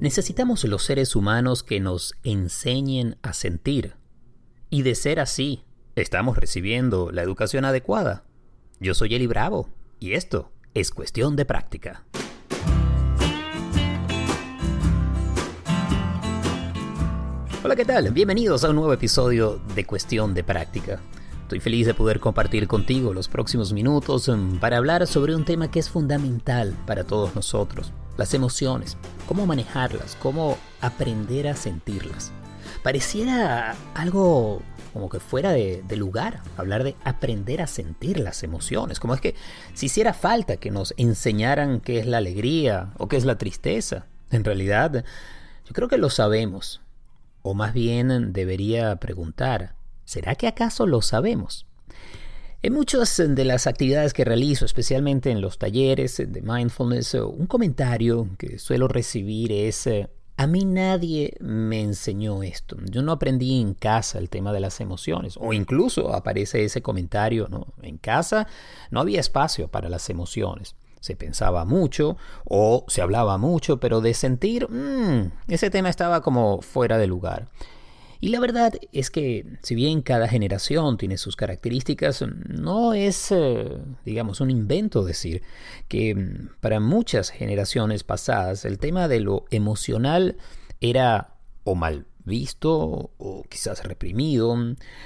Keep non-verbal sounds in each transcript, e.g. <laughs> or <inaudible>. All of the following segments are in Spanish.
Necesitamos los seres humanos que nos enseñen a sentir. Y de ser así, estamos recibiendo la educación adecuada. Yo soy Eli Bravo y esto es cuestión de práctica. Hola, ¿qué tal? Bienvenidos a un nuevo episodio de Cuestión de Práctica. Estoy feliz de poder compartir contigo los próximos minutos mm, para hablar sobre un tema que es fundamental para todos nosotros, las emociones, cómo manejarlas, cómo aprender a sentirlas. Pareciera algo como que fuera de, lugar hablar de aprender a sentir las emociones, como es que si hiciera falta que nos enseñaran qué es la alegría o qué es la tristeza. En realidad, yo creo que lo sabemos, o más bien debería preguntar, ¿será que acaso lo sabemos? En muchas de las actividades que realizo, especialmente en los talleres de mindfulness, un comentario que suelo recibir es, eh, a mí nadie me enseñó esto. Yo no aprendí en casa el tema de las emociones. O incluso aparece ese comentario, ¿no? En casa no había espacio para las emociones. Se pensaba mucho o se hablaba mucho, pero de sentir, mm, ese tema estaba como fuera de lugar. Y la verdad es que si bien cada generación tiene sus características, no es, eh, digamos, un invento decir que mm, para muchas generaciones pasadas el tema de lo emocional era o mal visto o quizás reprimido,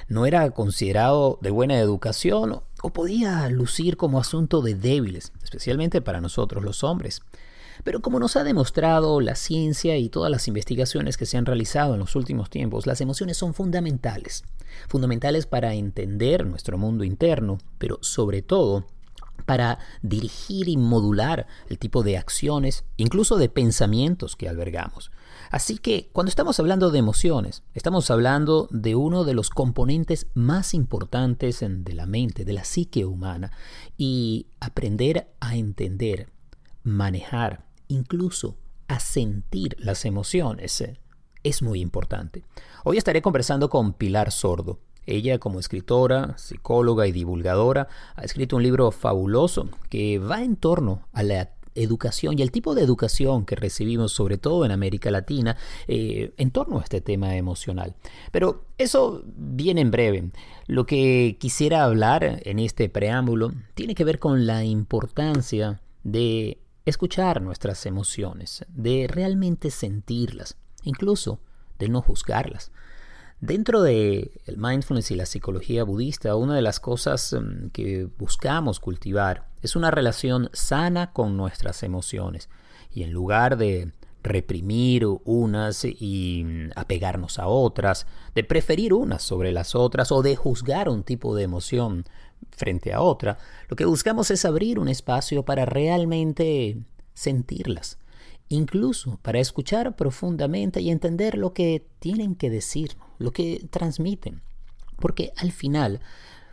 no era considerado de buena educación o podía lucir como asunto de débiles, especialmente para nosotros los hombres. Pero como nos ha demostrado la ciencia y todas las investigaciones que se han realizado en los últimos tiempos, las emociones son fundamentales. Fundamentales para entender nuestro mundo interno, pero sobre todo para dirigir y modular el tipo de acciones, incluso de pensamientos que albergamos. Así que cuando estamos hablando de emociones, estamos hablando de uno de los componentes más importantes de la mente, de la psique humana, y aprender a entender manejar, incluso a sentir las emociones eh, es muy importante. Hoy estaré conversando con Pilar Sordo. Ella, como escritora, psicóloga y divulgadora, ha escrito un libro fabuloso que va en torno a la educación y el tipo de educación que recibimos, sobre todo en América Latina, eh, en torno a este tema emocional. Pero eso viene en breve. Lo que quisiera hablar en este preámbulo tiene que ver con la importancia de escuchar nuestras emociones, de realmente sentirlas, incluso de no juzgarlas. Dentro de el mindfulness y la psicología budista, una de las cosas mm, que buscamos cultivar es una relación sana con nuestras emociones. Y en lugar de reprimir unas y mm, apegarnos a otras, de preferir unas sobre las otras o de juzgar un tipo de emoción frente a otra, lo que buscamos es abrir un espacio para realmente sentirlas, incluso para escuchar profundamente y entender lo que tienen que decir, lo que transmiten. Porque al final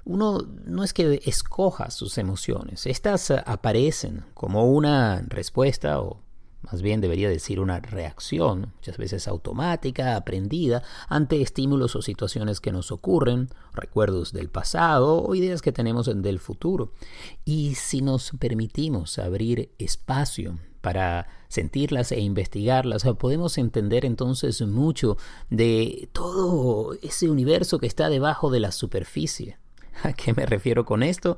uno no es que escoja sus emociones, estas aparecen como una respuesta o más bien debería decir una reacción, muchas veces automática, aprendida, ante estímulos o situaciones que nos ocurren, recuerdos del pasado o ideas que tenemos del futuro. Y si nos permitimos abrir espacio para sentirlas e investigarlas, podemos entender entonces mucho de todo ese universo que está debajo de la superficie. <laughs> ¿A qué me refiero con esto?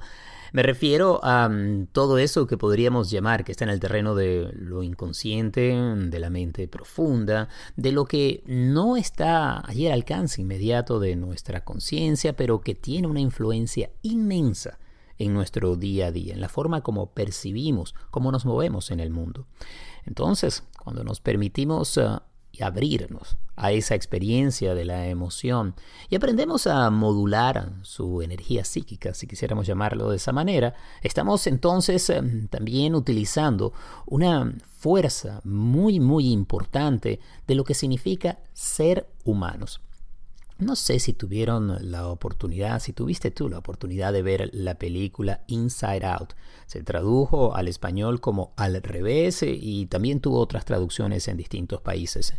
Me refiero a mm, todo eso que podríamos llamar que está en el terreno de lo inconsciente, de la mente profunda, de lo que no está allí al alcance inmediato de nuestra conciencia, pero que tiene una influencia inmensa en nuestro día a día, en la forma como percibimos, cómo nos movemos en el mundo. Entonces, cuando nos permitimos ah, y abrirnos a esa experiencia de la emoción y aprendemos a modular su energía psíquica, si quisiéramos llamarlo de esa manera, estamos entonces em, también utilizando una fuerza muy muy importante de lo que significa ser humanos. No sé si tuvieron la oportunidad, si tuviste tú la oportunidad de ver la película Inside Out. Se tradujo al español como Al revés y también tuvo otras traducciones en distintos países.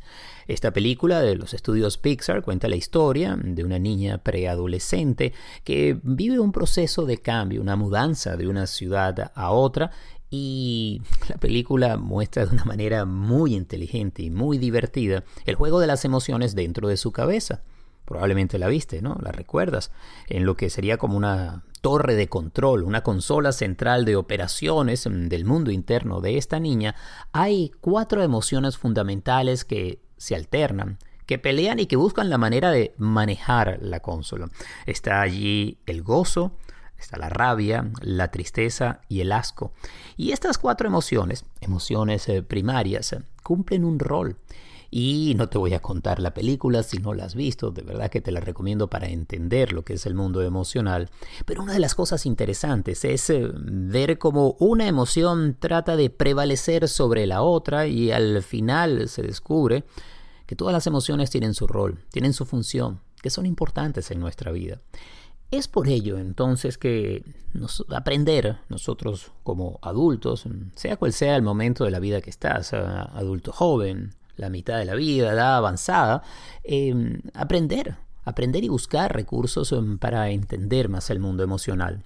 Esta película de los estudios Pixar cuenta la historia de una niña preadolescente que vive un proceso de cambio, una mudanza de una ciudad a otra Y <laughs> la película muestra de una manera muy inteligente y muy divertida el juego de las emociones dentro de su cabeza. Probablemente la viste, ¿no? La recuerdas. En lo que sería como una torre de control, una consola central de operaciones del mundo interno de esta niña, hay cuatro emociones fundamentales que se alternan que pelean y que buscan la manera de manejar la consola. Está allí el gozo, está la rabia, la tristeza y el asco. Y estas cuatro emociones, emociones eh, primarias, cumplen un rol. Y no te voy a contar la película si no la has visto, de verdad que te la recomiendo para entender lo que es el mundo emocional. Pero una de las cosas interesantes es eh, ver cómo una emoción trata de prevalecer sobre la otra y al final se descubre que todas las emociones tienen su rol, tienen su función, que son importantes en nuestra vida. Es por ello entonces que nos, aprender nosotros como adultos, sea cual sea el momento de la vida que estás, adulto joven, la mitad de la vida, edad avanzada, em, aprender, aprender y buscar recursos em, para entender más el mundo emocional.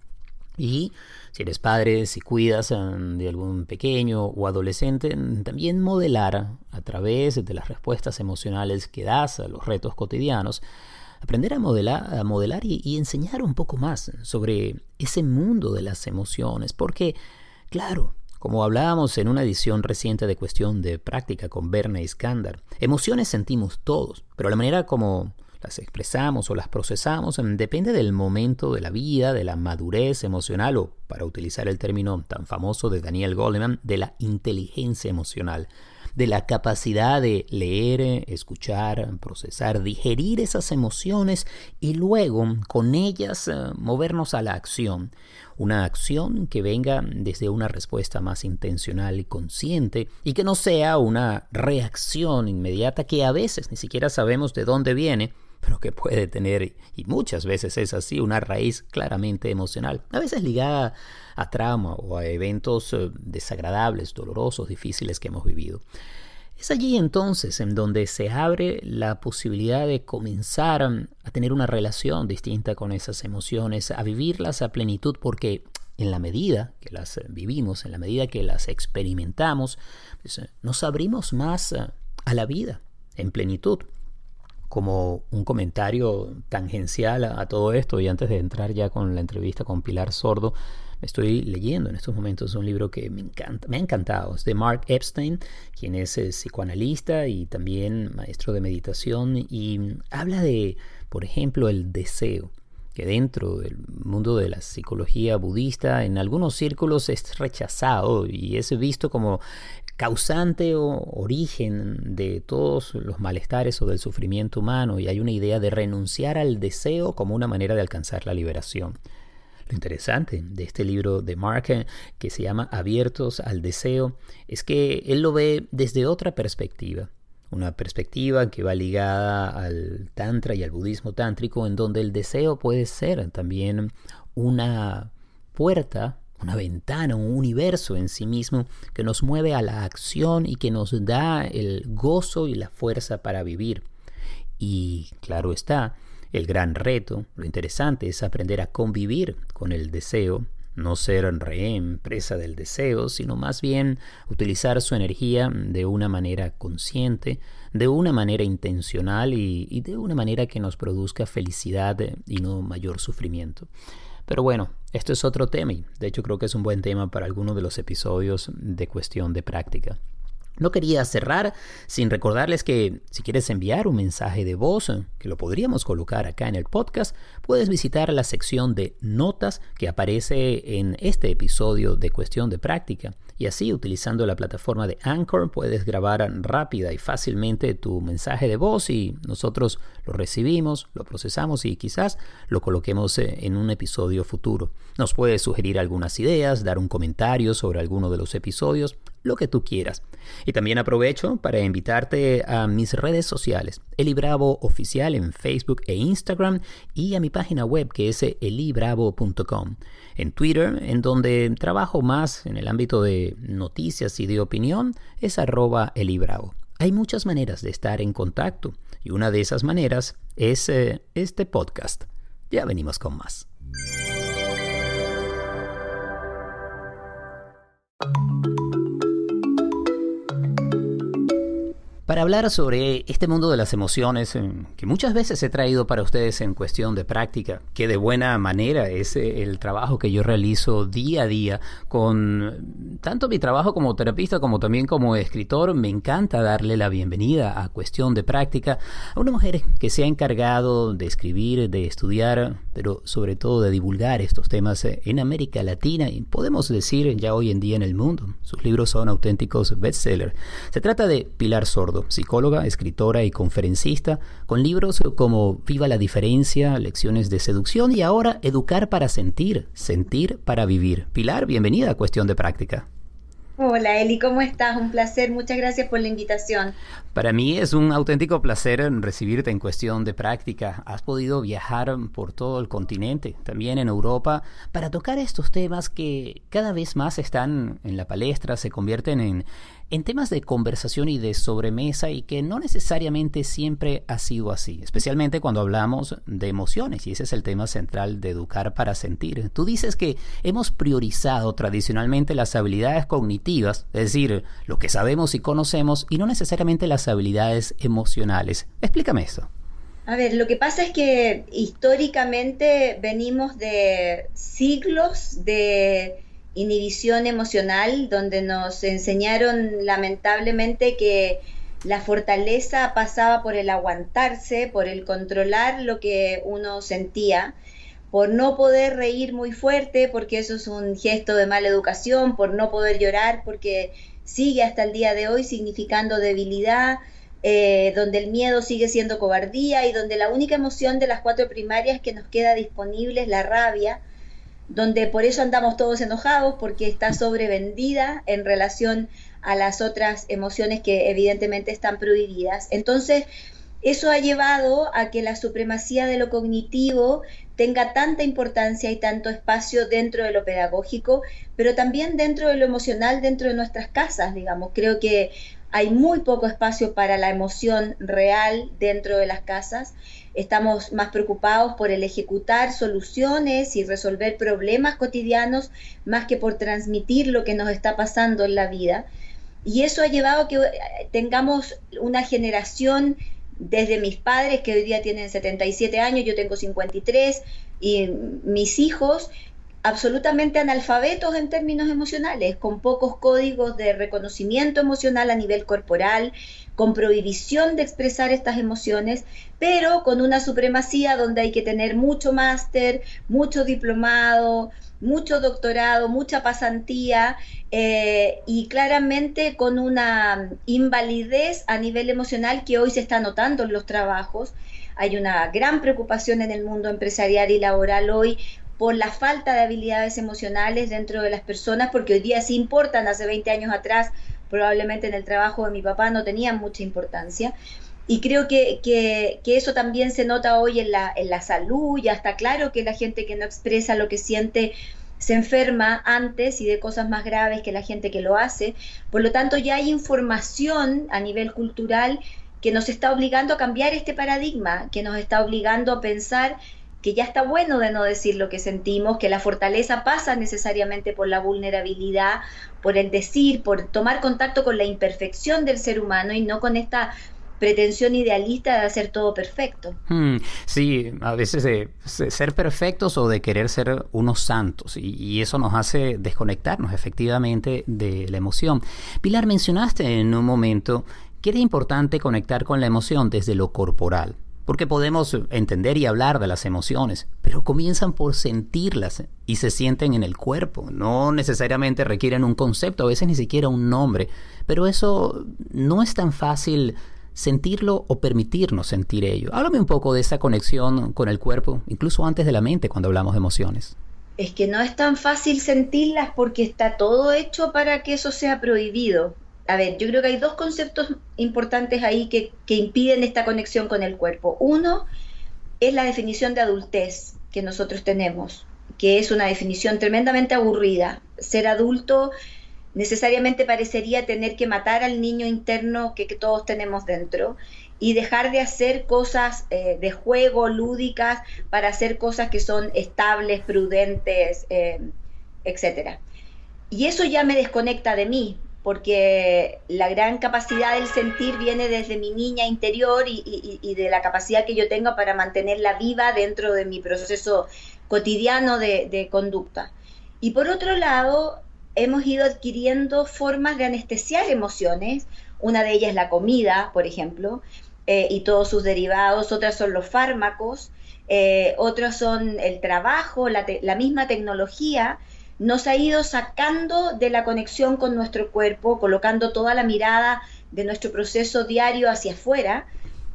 Y si eres padre, si cuidas em, de algún pequeño o adolescente, también modelar a través de las respuestas emocionales que das a los retos cotidianos, aprender a modelar, a modelar y enseñar un poco más sobre ese mundo de las emociones, porque, claro, como hablábamos en una edición reciente de Cuestión de Práctica con Berna Iskandar, emociones sentimos todos, pero la manera como las expresamos o las procesamos em, depende del momento de la vida, de la madurez emocional o, para utilizar el término tan famoso de Daniel Goleman, de la inteligencia emocional de la capacidad de leer, escuchar, procesar, digerir esas emociones y luego con ellas eh, movernos a la acción. Una acción que venga desde una respuesta más intencional y consciente y que no sea una reacción inmediata que a veces ni siquiera sabemos de dónde viene, pero que puede tener, y muchas veces es así, una raíz claramente emocional, a veces ligada a trauma o a eventos eh, desagradables, dolorosos, difíciles que hemos vivido. Es allí entonces en donde se abre la posibilidad de comenzar a tener una relación distinta con esas emociones, a vivirlas a plenitud, porque en la medida que las vivimos, en la medida que las experimentamos, pues, nos abrimos más a la vida en plenitud como un comentario tangencial a, todo esto. Y antes de entrar ya con la entrevista con Pilar Sordo, estoy leyendo en estos momentos un libro que me encanta, me ha encantado, es de Mark Epstein, quien es eh, psicoanalista y también maestro de meditación. Y habla de, por ejemplo, el deseo que dentro del mundo de la psicología budista en algunos círculos es rechazado y es visto como causante o origen de todos los malestares o del sufrimiento humano y hay una idea de renunciar al deseo como una manera de alcanzar la liberación. Lo interesante de este libro de Mark, que se llama Abiertos al Deseo, es que él lo ve desde otra perspectiva. Una perspectiva que va ligada al Tantra y al budismo tántrico, en donde el deseo puede ser también una puerta una ventana, un universo en sí mismo que nos mueve a la acción y que nos da el gozo y la fuerza para vivir. Y claro está, el gran reto, lo interesante es aprender a convivir con el deseo, no ser rehén, presa del deseo, sino más bien utilizar su energía de una manera consciente, de una manera intencional y, y de una manera que nos produzca felicidad y no mayor sufrimiento. Pero bueno, esto es otro tema y de hecho creo que es un buen tema para alguno de los episodios de cuestión de práctica. No quería cerrar sin recordarles que si quieres enviar un mensaje de voz, que lo podríamos colocar acá en el podcast, puedes visitar la sección de notas que aparece en este episodio de cuestión de práctica. Y así, utilizando la plataforma de Anchor, puedes grabar rápida y fácilmente tu mensaje de voz y nosotros lo recibimos, lo procesamos y quizás lo coloquemos eh, en un episodio futuro. Nos puedes sugerir algunas ideas, dar un comentario sobre alguno de los episodios lo que tú quieras. Y también aprovecho para invitarte a mis redes sociales, Eli Bravo Oficial en Facebook e Instagram y a mi página web que es elibravo.com. En Twitter, en donde trabajo más en el ámbito de noticias y de opinión, es arroba elibravo. Hay muchas maneras de estar en contacto y una de esas maneras es eh, este podcast. Ya venimos con más. Para hablar sobre este mundo de las emociones eh, que muchas veces he traído para ustedes en cuestión de práctica, que de buena manera es eh, el trabajo que yo realizo día a día con tanto mi trabajo como terapista como también como escritor. Me encanta darle la bienvenida a cuestión de práctica a una mujer que se ha encargado de escribir, de estudiar, pero sobre todo de divulgar estos temas eh, en América Latina y podemos decir ya hoy en día en el mundo. Sus libros son auténticos bestsellers. Se trata de Pilar Sordo, psicóloga, escritora y conferencista, con libros como Viva la diferencia, Lecciones de seducción y ahora Educar para sentir, sentir para vivir. Pilar, bienvenida a Cuestión de Práctica. Hola Eli, ¿cómo estás? Un placer, muchas gracias por la invitación. Para mí es un auténtico placer recibirte en cuestión de práctica. Has podido viajar por todo el continente, también en Europa, para tocar estos temas que cada vez más están en la palestra, se convierten en, en temas de conversación y de sobremesa y que no necesariamente siempre ha sido así, especialmente cuando hablamos de emociones y ese es el tema central de educar para sentir. Tú dices que hemos priorizado tradicionalmente las habilidades cognitivas, es decir, lo que sabemos y conocemos y no necesariamente las habilidades emocionales. Explícame eso. A ver, lo que pasa es que históricamente venimos de siglos de inhibición emocional, donde nos enseñaron lamentablemente que la fortaleza pasaba por el aguantarse, por el controlar lo que uno sentía, por no poder reír muy fuerte, porque eso es un gesto de mala educación, por no poder llorar, porque sigue hasta el día de hoy significando debilidad, eh, donde el miedo sigue siendo cobardía y donde la única emoción de las cuatro primarias que nos queda disponible es la rabia, donde por eso andamos todos enojados, porque está sobrevendida en relación a las otras emociones que evidentemente están prohibidas. Entonces, eso ha llevado a que la supremacía de lo cognitivo tenga tanta importancia y tanto espacio dentro de lo pedagógico, pero también dentro de lo emocional, dentro de nuestras casas, digamos. Creo que hay muy poco espacio para la emoción real dentro de las casas. Estamos más preocupados por el ejecutar soluciones y resolver problemas cotidianos más que por transmitir lo que nos está pasando en la vida. Y eso ha llevado a que eh, tengamos una generación desde mis padres que hoy día tienen 77 años, yo tengo 53, y mis hijos absolutamente analfabetos en términos emocionales, con pocos códigos de reconocimiento emocional a nivel corporal, con prohibición de expresar estas emociones, pero con una supremacía donde hay que tener mucho máster, mucho diplomado, mucho doctorado, mucha pasantía eh, y claramente con una invalidez a nivel emocional que hoy se está notando en los trabajos. Hay una gran preocupación en el mundo empresarial y laboral hoy por la falta de habilidades emocionales dentro de las personas, porque hoy día sí importan, hace 20 años atrás probablemente en el trabajo de mi papá no tenían mucha importancia. Y creo que, que, eso también se nota hoy en la, en la salud, ya está claro que la gente que no expresa lo que siente se enferma antes y de cosas más graves que la gente que lo hace. Por lo tanto, ya hay información a nivel cultural que nos está obligando a cambiar este paradigma, que nos está obligando a pensar que ya está bueno de no decir lo que sentimos, que la fortaleza pasa necesariamente por la vulnerabilidad, por el decir, por tomar contacto con la imperfección del ser humano y no con esta pretensión idealista de hacer todo perfecto. Hmm, sí, a veces de, ser perfectos o de querer ser unos santos y, y, eso nos hace desconectarnos efectivamente de la emoción. Pilar, mencionaste en un momento que era importante conectar con la emoción desde lo corporal porque podemos entender y hablar de las emociones, pero comienzan por sentirlas y se sienten en el cuerpo. No necesariamente requieren un concepto, a veces ni siquiera un nombre, pero eso no es tan fácil sentirlo o permitirnos sentir ello. Háblame un poco de esa conexión con el cuerpo, incluso antes de la mente cuando hablamos de emociones. Es que no es tan fácil sentirlas porque está todo hecho para que eso sea prohibido a ver, yo creo que hay dos conceptos importantes ahí que, impiden esta conexión con el cuerpo. Uno es la definición de adultez que nosotros tenemos, que es una definición tremendamente aburrida. Ser adulto necesariamente parecería tener que matar al niño interno que, todos tenemos dentro y dejar de hacer cosas eh, de juego, lúdicas, para hacer cosas que son estables, prudentes, eh, etcétera. Y eso ya me desconecta de mí, porque la gran capacidad del sentir viene desde mi niña interior y, de la capacidad que yo tengo para mantenerla viva dentro de mi proceso cotidiano de, conducta. Y por otro lado, hemos ido adquiriendo formas de anestesiar emociones, una de ellas es la comida, por ejemplo, eh, y todos sus derivados, otras son los fármacos, eh, otros son el trabajo, la, la misma tecnología, nos ha ido sacando de la conexión con nuestro cuerpo, colocando toda la mirada de nuestro proceso diario hacia afuera.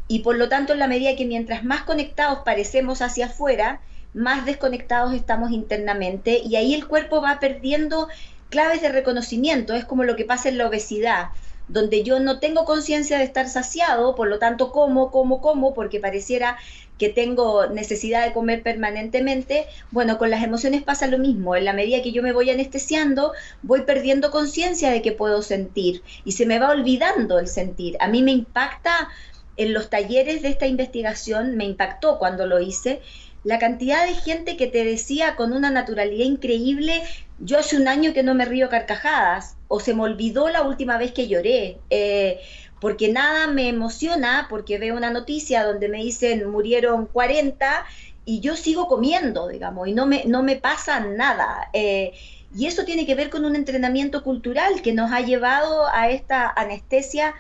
Y por lo tanto en la medida que mientras más conectados parecemos hacia afuera, más desconectados estamos internamente. Y ahí el cuerpo va perdiendo claves de reconocimiento, es como lo que pasa en la obesidad donde yo no tengo conciencia de estar saciado, por lo tanto como, como, como, porque pareciera que tengo necesidad de comer permanentemente, bueno, con las emociones pasa lo mismo. En la medida que yo me voy anestesiando, voy perdiendo conciencia de que puedo sentir y se me va olvidando el sentir. A mí me impacta en los talleres de esta investigación, me impactó cuando lo hice, la cantidad de gente que te decía con una naturalidad increíble, yo hace un año que no me río carcajadas, o se me olvidó la última vez que lloré. Eh, porque nada me emociona, porque veo una noticia donde me dicen murieron 40 y yo sigo comiendo, digamos, y no me, no me pasa nada. Eh, y eso tiene que ver con un entrenamiento cultural que nos ha llevado a esta anestesia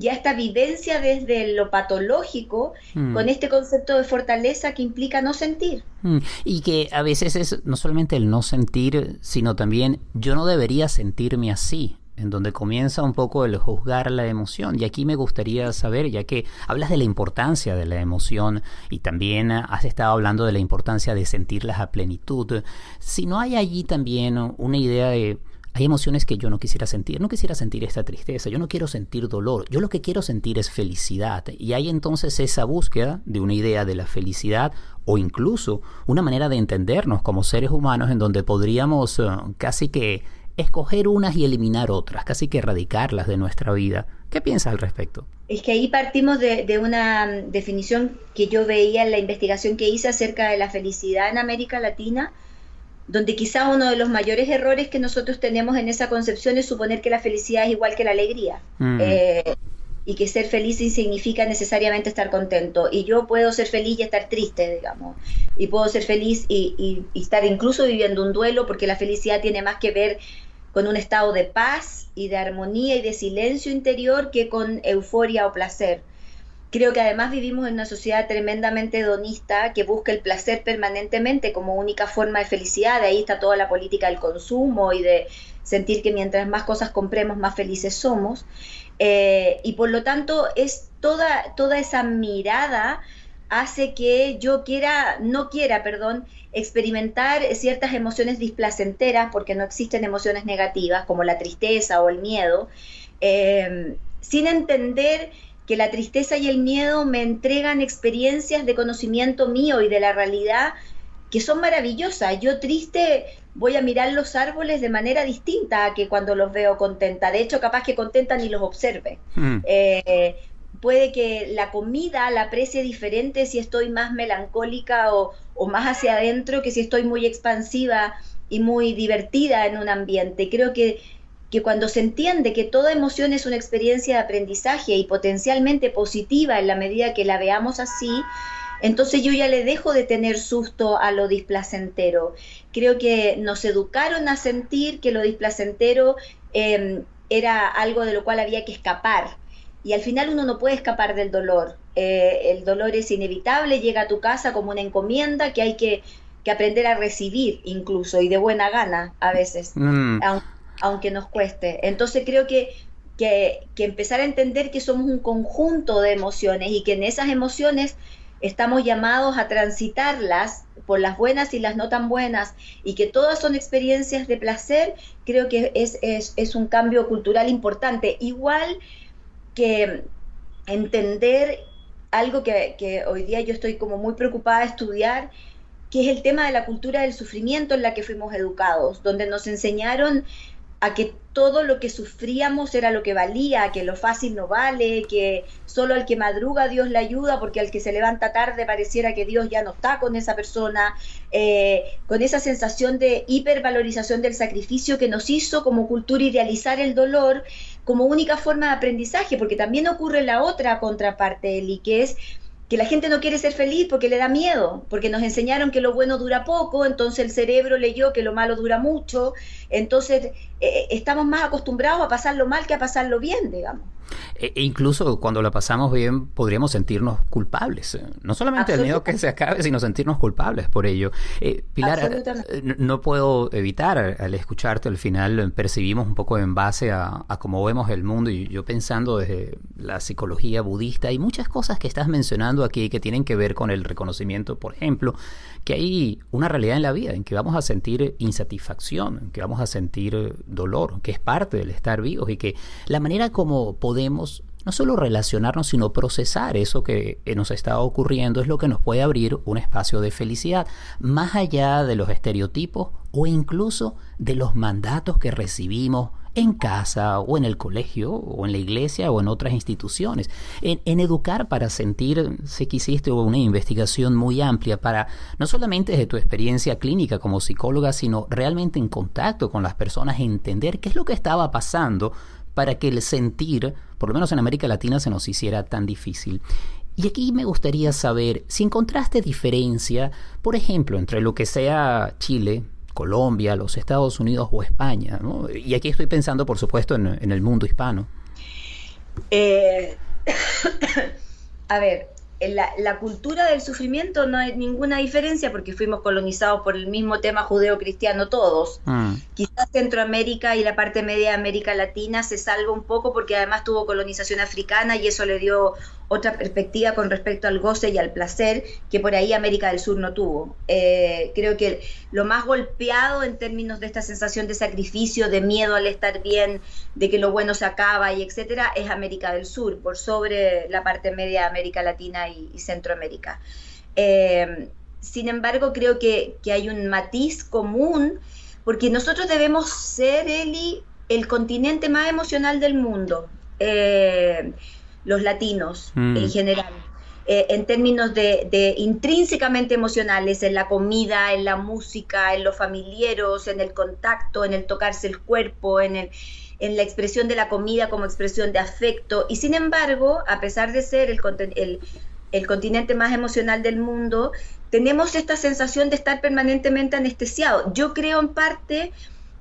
y a esta vivencia desde lo patológico mm. con este concepto de fortaleza que implica no sentir. Mm. Y que a veces es no solamente el no sentir, sino también yo no debería sentirme así en donde comienza un poco el juzgar la emoción. Y aquí me gustaría saber, ya que hablas de la importancia de la emoción y también has estado hablando de la importancia de sentirlas a plenitud, si no hay allí también una idea de... Hay emociones que yo no quisiera sentir, no quisiera sentir esta tristeza, yo no quiero sentir dolor, yo lo que quiero sentir es felicidad. Y hay entonces esa búsqueda de una idea de la felicidad o incluso una manera de entendernos como seres humanos en donde podríamos eh, casi que escoger unas y eliminar otras, casi que erradicarlas de nuestra vida. ¿Qué piensas al respecto? Es que ahí partimos de, una definición que yo veía en la investigación que hice acerca de la felicidad en América Latina, donde quizá uno de los mayores errores que nosotros tenemos en esa concepción es suponer que la felicidad es igual que la alegría. Mm. Eh, y que ser feliz significa necesariamente estar contento. Y yo puedo ser feliz y estar triste, digamos. Y puedo ser feliz y, y, estar incluso viviendo un duelo, porque la felicidad tiene más que ver con un estado de paz y de armonía y de silencio interior que con euforia o placer. Creo que además vivimos en una sociedad tremendamente hedonista que busca el placer permanentemente como única forma de felicidad. De ahí está toda la política del consumo y de sentir que mientras más cosas compremos, más felices somos. Eh, y por lo tanto es toda, toda esa mirada hace que yo quiera, no quiera, perdón, experimentar ciertas emociones displacenteras, porque no existen emociones negativas como la tristeza o el miedo, em, sin entender que la tristeza y el miedo me entregan experiencias de conocimiento mío y de la realidad que son maravillosas. Yo triste voy a mirar los árboles de manera distinta a que cuando los veo contenta. De hecho, capaz que contenta ni los observe. Mm. Eh, puede que la comida la aprecie diferente si estoy más melancólica o, más hacia adentro que si estoy muy expansiva y muy divertida en un ambiente. Creo que, que cuando se entiende que toda emoción es una experiencia de aprendizaje y potencialmente positiva en la medida que la veamos así, entonces yo ya le dejo de tener susto a lo displacentero. Creo que nos educaron a sentir que lo displacentero em, era algo de lo cual había que escapar y al final uno no puede escapar del dolor. Eh, el dolor es inevitable, llega a tu casa como una encomienda que hay que, aprender a recibir incluso y de buena gana a veces, mm. aunque, nos cueste. Entonces creo que, que, que empezar a entender que somos un conjunto de emociones y que en esas emociones estamos llamados a transitarlas por las buenas y las no tan buenas y que todas son experiencias de placer, creo que es, es, es un cambio cultural importante. Igual que entender algo que, hoy día yo estoy como muy preocupada de estudiar, que es el tema de la cultura del sufrimiento en la que fuimos educados, donde nos enseñaron a que todo lo que sufríamos era lo que valía, que lo fácil no vale, que solo al que madruga Dios le ayuda, porque al que se levanta tarde pareciera que Dios ya no está con esa persona, eh, con esa sensación de hipervalorización del sacrificio que nos hizo como cultura idealizar el dolor como única forma de aprendizaje, porque también ocurre la otra contraparte, Eli, que es que la gente no quiere ser feliz porque le da miedo, porque nos enseñaron que lo bueno dura poco, entonces el cerebro leyó que lo malo dura mucho, entonces eh, eh, estamos más acostumbrados a pasarlo mal que a pasarlo bien, digamos. E, e incluso cuando la pasamos bien podríamos sentirnos culpables. No solamente el miedo que se acabe, sino sentirnos culpables por ello. Eh, Pilar, eh, no, puedo evitar al escucharte al final percibimos un poco en base a, a cómo vemos el mundo y yo pensando desde la psicología budista hay muchas cosas que estás mencionando aquí que tienen que ver con el reconocimiento, por ejemplo, que hay una realidad en la vida en que vamos a sentir insatisfacción, en que vamos a sentir dolor, que es parte del estar vivos y que la manera como podemos no solo relacionarnos, sino procesar eso que nos está ocurriendo es lo que nos puede abrir un espacio de felicidad, más allá de los estereotipos o incluso de los mandatos que recibimos en casa o en el colegio o en la iglesia o en otras instituciones. En, educar para sentir, sé que hiciste una investigación muy amplia para, no solamente desde tu experiencia clínica como psicóloga, sino realmente en contacto con las personas, entender qué es lo que estaba pasando para que el sentir, por lo menos en América Latina, se nos hiciera tan difícil. Y aquí me gustaría saber si encontraste diferencia, por ejemplo, entre lo que sea Chile, Colombia, los Estados Unidos o España. Y aquí estoy pensando, por supuesto, en, el mundo hispano. Eh, <coughs> a ver, la, la, cultura del sufrimiento no hay ninguna diferencia porque fuimos colonizados por el mismo tema judeo-cristiano todos. Mm. Quizás Centroamérica y la parte media de América Latina se salva un poco porque además tuvo colonización africana y eso le dio otra perspectiva con respecto al goce y al placer que por ahí América del Sur no tuvo. Eh, creo que lo más golpeado en términos de esta sensación de sacrificio, de miedo al estar bien, de que lo bueno se acaba y etcétera, es América del Sur, por sobre la parte media de América Latina y, Centroamérica. Eh, sin embargo, creo que, hay un matiz común, porque nosotros debemos ser, Eli, el continente más emocional del mundo. Eh, los latinos en mm. general. Eh, en términos de, intrínsecamente emocionales, en la comida, en la música, en los familiares, en el contacto, en el tocarse el cuerpo, en, el, en la expresión de la comida como expresión de afecto. Y sin embargo, a pesar de ser el, el, el continente más emocional del mundo, tenemos esta sensación de estar permanentemente anestesiado. Yo creo en parte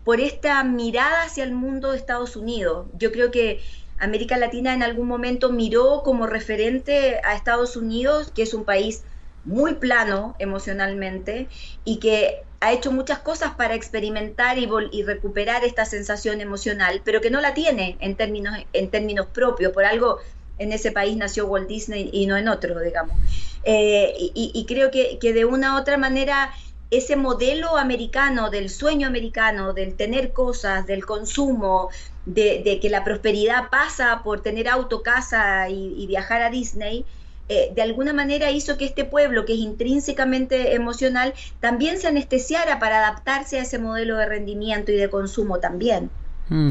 por esta mirada hacia el mundo de Estados Unidos. Yo creo que América Latina en algún momento miró como referente a Estados Unidos, que es un país muy plano emocionalmente y que ha hecho muchas cosas para experimentar y, recuperar esta sensación emocional, pero que no la tiene en términos, en términos propios. Por algo en ese país nació Walt Disney y no en otro, digamos. Eh, y, creo que, que de una u otra manera ese modelo americano, del sueño americano, del tener cosas, del consumo, de, que la prosperidad pasa por tener auto, casa y, viajar a Disney, eh, de alguna manera hizo que este pueblo, que es intrínsecamente emocional, también se anestesiara para adaptarse a ese modelo de rendimiento y de consumo también. Mm,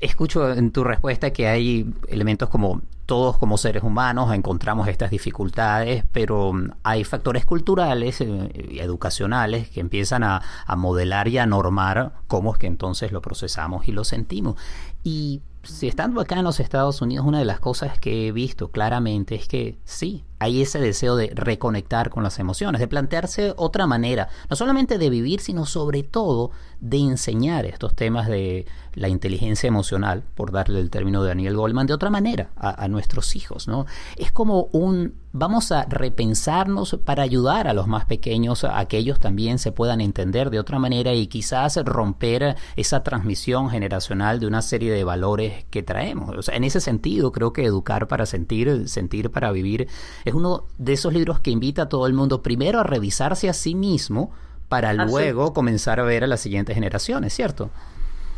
escucho en tu respuesta que hay elementos como todos como seres humanos encontramos estas dificultades, pero mm, hay factores culturales eh, y educacionales que empiezan a, a, modelar y a normar cómo es que entonces lo procesamos y lo sentimos. Y si estando acá en los Estados Unidos, una de las cosas que he visto claramente es que sí, hay ese deseo de reconectar con las emociones, de plantearse otra manera, no solamente de vivir, sino sobre todo de enseñar estos temas de la inteligencia emocional, por darle el término de Daniel Goldman, de otra manera a, nuestros hijos, ¿no? Es como un vamos a repensarnos para ayudar a los más pequeños a que ellos también se puedan entender de otra manera y quizás romper esa transmisión generacional de una serie de valores que traemos. En ese sentido, creo que educar para sentir, sentir para vivir es uno de esos libros que invita a todo el mundo primero a revisarse a sí mismo para luego comenzar a ver a las siguientes generaciones, ¿cierto?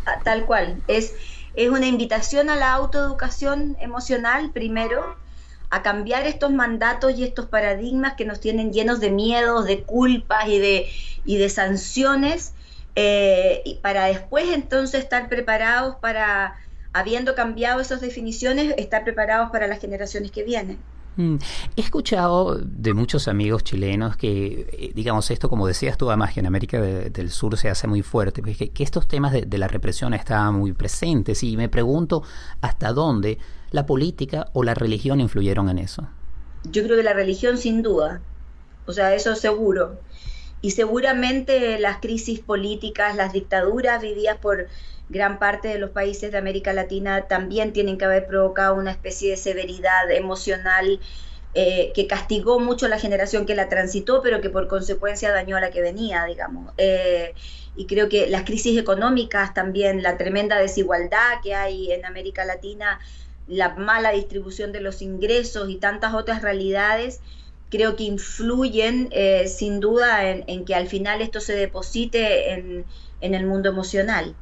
Ah, tal cual. Es, es una invitación a la autoeducación emocional primero, a cambiar estos mandatos y estos paradigmas que nos tienen llenos de miedos, de culpas y de, y de sanciones eh, y para después entonces estar preparados para, habiendo cambiado esas definiciones, estar preparados para las generaciones que vienen. Mm. He escuchado de muchos amigos chilenos que, eh, digamos, esto, como decías tú, además que en América del Sur se hace muy fuerte, pues, que, estos temas de, de, la represión estaban muy presentes y me pregunto hasta dónde la política o la religión influyeron en eso. Yo creo que la religión sin duda, o sea, eso seguro. Y seguramente las crisis políticas, las dictaduras vividas por gran parte de los países de América Latina también tienen que haber provocado una especie de severidad emocional eh, que castigó mucho a la generación que la transitó, pero que por consecuencia dañó a la que venía, digamos. Eh, y creo que las crisis económicas también, la tremenda desigualdad que hay en América Latina, la mala distribución de los ingresos y tantas otras realidades, creo que influyen eh, sin duda en, que al final esto se deposite en, en el mundo emocional.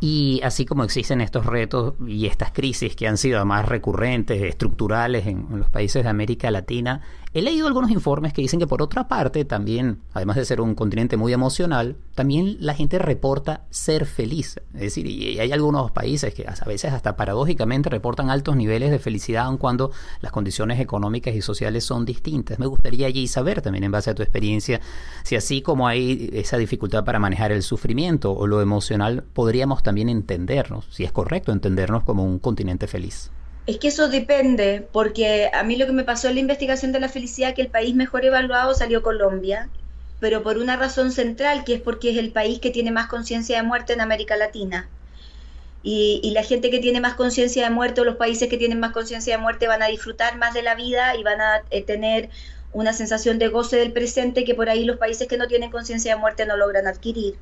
Y así como existen estos retos y estas crisis que han sido más recurrentes, estructurales en, los países de América Latina, he leído algunos informes que dicen que por otra parte también, además de ser un continente muy emocional, también la gente reporta ser feliz. Es decir, y hay algunos países que a veces hasta paradójicamente reportan altos niveles de felicidad aun cuando las condiciones económicas y sociales son distintas. Me gustaría allí saber también en base a tu experiencia si así como hay esa dificultad para manejar el sufrimiento o lo emocional, podríamos también entendernos, si es correcto entendernos como un continente feliz. Es que eso depende, porque a mí lo que me pasó en la investigación de la felicidad, que el país mejor evaluado salió Colombia, pero por una razón central, que es porque es el país que tiene más conciencia de muerte en América Latina. Y, la gente que tiene más conciencia de muerte o los países que tienen más conciencia de muerte van a disfrutar más de la vida y van a eh, tener una sensación de goce del presente que por ahí los países que no tienen conciencia de muerte no logran adquirir.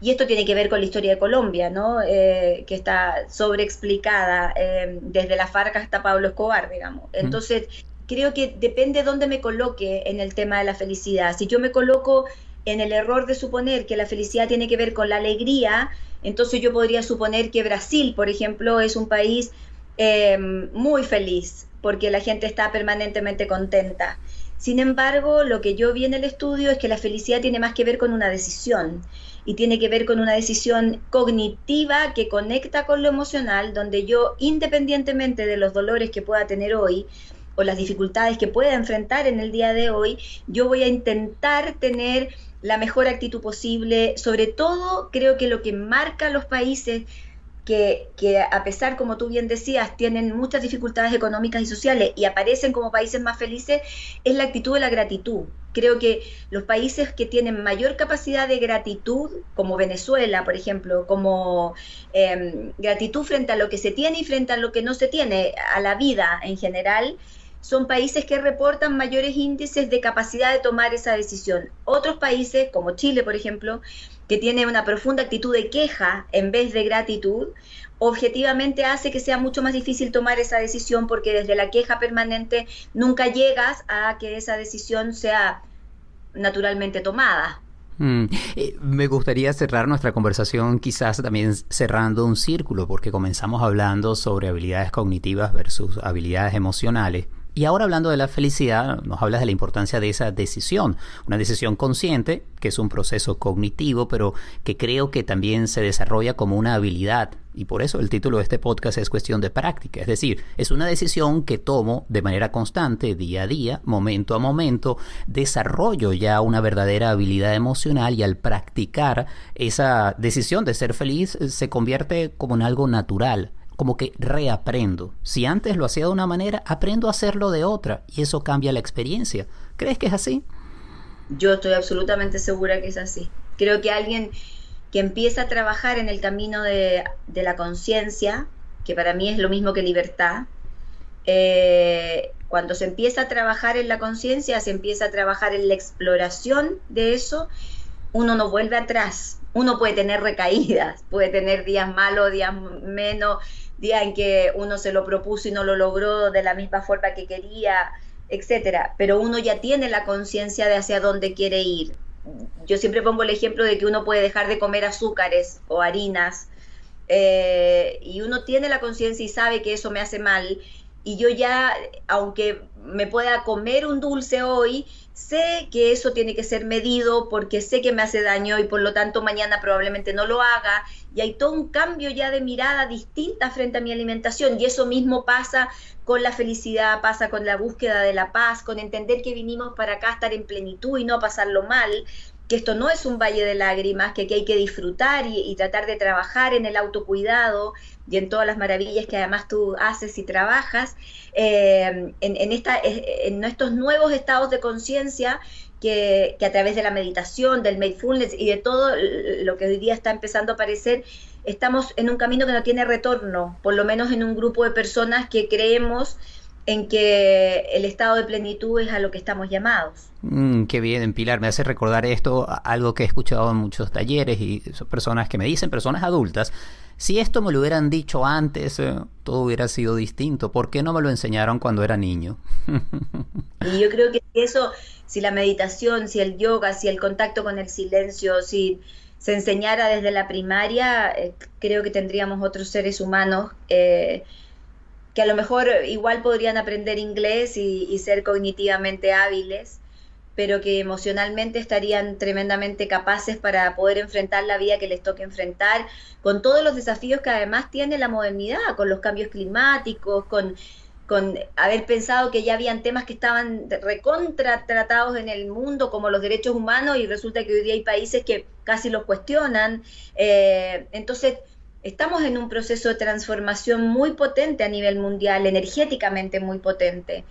Y esto tiene que ver con la historia de Colombia, ¿no? Eh, que está sobreexplicada eh, desde la FARC hasta Pablo Escobar, digamos. Entonces, creo que depende dónde me coloque en el tema de la felicidad. Si yo me coloco en el error de suponer que la felicidad tiene que ver con la alegría, entonces yo podría suponer que Brasil, por ejemplo, es un país eh, muy feliz porque la gente está permanentemente contenta. Sin embargo, lo que yo vi en el estudio es que la felicidad tiene más que ver con una decisión y tiene que ver con una decisión cognitiva que conecta con lo emocional, donde yo, independientemente de los dolores que pueda tener hoy o las dificultades que pueda enfrentar en el día de hoy, yo voy a intentar tener la mejor actitud posible. Sobre todo, creo que lo que marca los países que, a pesar, como tú bien decías, tienen muchas dificultades económicas y sociales y aparecen como países más felices, es la actitud de la gratitud. Creo que los países que tienen mayor capacidad de gratitud, como Venezuela, por ejemplo, como em, gratitud frente a lo que se tiene y frente a lo que no se tiene, a la vida en general, son países que reportan mayores índices de capacidad de tomar esa decisión. Otros países, como Chile, por ejemplo, que tiene una profunda actitud de queja en vez de gratitud, objetivamente hace que sea mucho más difícil tomar esa decisión porque desde la queja permanente nunca llegas a que esa decisión sea naturalmente tomada. Mm. Eh, me gustaría cerrar nuestra conversación quizás también cerrando un círculo porque comenzamos hablando sobre habilidades cognitivas versus habilidades emocionales y ahora hablando de la felicidad, nos hablas de la importancia de esa decisión, una decisión consciente, que es un proceso cognitivo, pero que creo que también se desarrolla como una habilidad. Y por eso el título de este podcast es cuestión de práctica, es decir, es una decisión que tomo de manera constante, día a día, momento a momento, desarrollo ya una verdadera habilidad emocional y al practicar esa decisión de ser feliz se convierte como en algo natural, como que reaprendo. Si antes lo hacía de una manera, aprendo a hacerlo de otra y eso cambia la experiencia. ¿Crees que es así? Yo estoy absolutamente segura que es así. Creo que alguien que empieza a trabajar en el camino de, la conciencia, que para mí es lo mismo que libertad, eh, cuando se empieza a trabajar en la conciencia, se empieza a trabajar en la exploración de eso, uno no vuelve atrás. Uno puede tener recaídas, puede tener días malos, días menos, día en que uno se lo propuso y no lo logró de la misma forma que quería, etcétera, pero uno ya tiene la conciencia de hacia dónde quiere ir. Yo siempre pongo el ejemplo de que uno puede dejar de comer azúcares o harinas eh, y uno tiene la conciencia y sabe que eso me hace mal y yo ya, aunque me pueda comer un dulce hoy, sé que eso tiene que ser medido porque sé que me hace daño y por lo tanto mañana probablemente no lo haga. Y hay todo un cambio ya de mirada distinta frente a mi alimentación. Y eso mismo pasa con la felicidad, pasa con la búsqueda de la paz, con entender que vinimos para acá a estar en plenitud y no a pasarlo mal, que esto no es un valle de lágrimas, que, hay que disfrutar y, tratar de trabajar en el autocuidado y en todas las maravillas que además tú haces y trabajas, eh, en estos nuevos estados de conciencia que, que, a través de la meditación, del mindfulness y de todo lo que hoy día está empezando a aparecer, estamos en un camino que no tiene retorno, por lo menos en un grupo de personas que creemos en que el estado de plenitud es a lo que estamos llamados. Mm, qué bien, Pilar, me hace recordar esto, algo que he escuchado en muchos talleres y son personas que me dicen, personas adultas, si esto me lo hubieran dicho antes, eh, todo hubiera sido distinto. ¿Por qué no me lo enseñaron cuando era niño? <laughs> y yo creo que eso, si la meditación, si el yoga, si el contacto con el silencio, si se enseñara desde la primaria, eh, creo que tendríamos otros seres humanos eh, que a lo mejor igual podrían aprender inglés y, ser cognitivamente hábiles, pero que emocionalmente estarían tremendamente capaces para poder enfrentar la vida que les toque enfrentar, con todos los desafíos que además tiene la modernidad, con los cambios climáticos, con haber pensado que ya habían temas que estaban recontra tratados en el mundo, como los derechos humanos, y resulta que hoy día hay países que casi los cuestionan. Eh, entonces, estamos en un proceso de transformación muy potente a nivel mundial, energéticamente muy potente,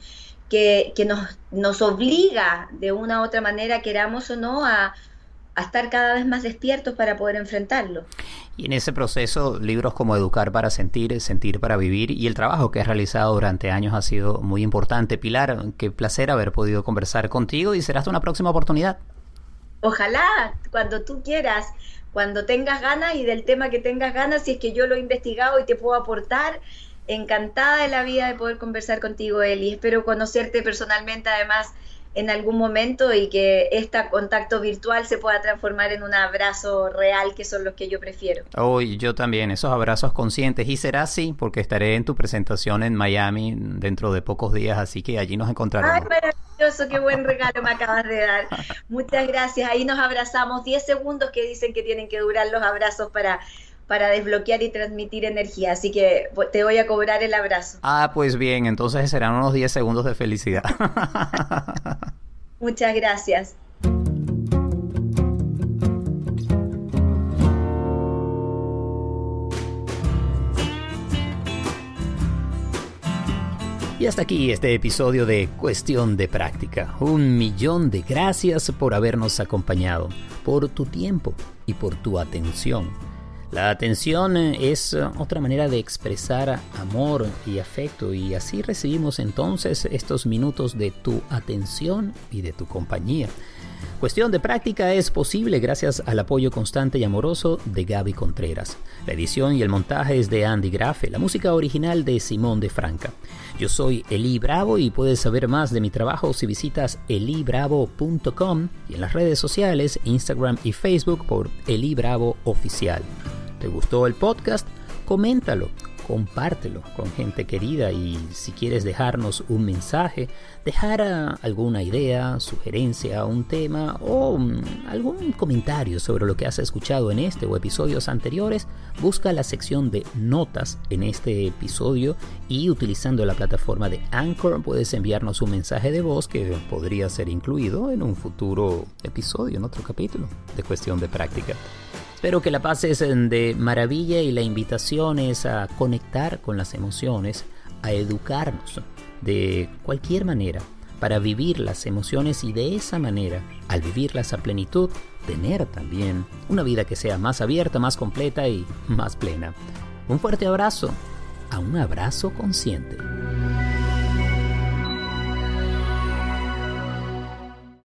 que, que nos, nos obliga de una u otra manera, queramos o no, a, a estar cada vez más despiertos para poder enfrentarlo. Y en ese proceso, libros como Educar para Sentir, Sentir para Vivir y el trabajo que has realizado durante años ha sido muy importante. Pilar, qué placer haber podido conversar contigo y será hasta una próxima oportunidad. Ojalá, cuando tú quieras, cuando tengas ganas y del tema que tengas ganas, si es que yo lo he investigado y te puedo aportar, encantada de la vida de poder conversar contigo, Eli. Espero conocerte personalmente, además en algún momento y que este contacto virtual se pueda transformar en un abrazo real, que son los que yo prefiero. Oh, yo también, esos abrazos conscientes. Y será así, porque estaré en tu presentación en Miami dentro de pocos días, así que allí nos encontraremos. ¡Ay, maravilloso! ¡Qué buen regalo me acabas de dar! Muchas gracias. Ahí nos abrazamos 10 segundos que dicen que tienen que durar los abrazos para para desbloquear y transmitir energía. Así que te voy a cobrar el abrazo. Ah, pues bien, entonces serán unos 10 segundos de felicidad. Muchas gracias. Y hasta aquí este episodio de Cuestión de Práctica. Un millón de gracias por habernos acompañado, por tu tiempo y por tu atención. La atención es otra manera de expresar amor y afecto y así recibimos entonces estos minutos de tu atención y de tu compañía. Cuestión de práctica es posible gracias al apoyo constante y amoroso de Gaby Contreras. La edición y el montaje es de Andy Grafe, la música original de Simón de Franca. Yo soy Eli Bravo y puedes saber más de mi trabajo si visitas elibravo.com y en las redes sociales, Instagram y Facebook por Eli Bravo Oficial. ¿Te gustó el podcast? Coméntalo, compártelo con gente querida y si quieres dejarnos un mensaje, dejar ah, alguna idea, sugerencia, un tema o mm, algún comentario sobre lo que has escuchado en este o episodios anteriores, busca la sección de notas en este episodio y utilizando la plataforma de Anchor puedes enviarnos un mensaje de voz que podría ser incluido en un futuro episodio, en otro capítulo de cuestión de práctica. Espero que la pases de maravilla y la invitación es a conectar con las emociones, a educarnos de cualquier manera para vivir las emociones y de esa manera, al vivirlas a plenitud, tener también una vida que sea más abierta, más completa y más plena. Un fuerte abrazo, a un abrazo consciente.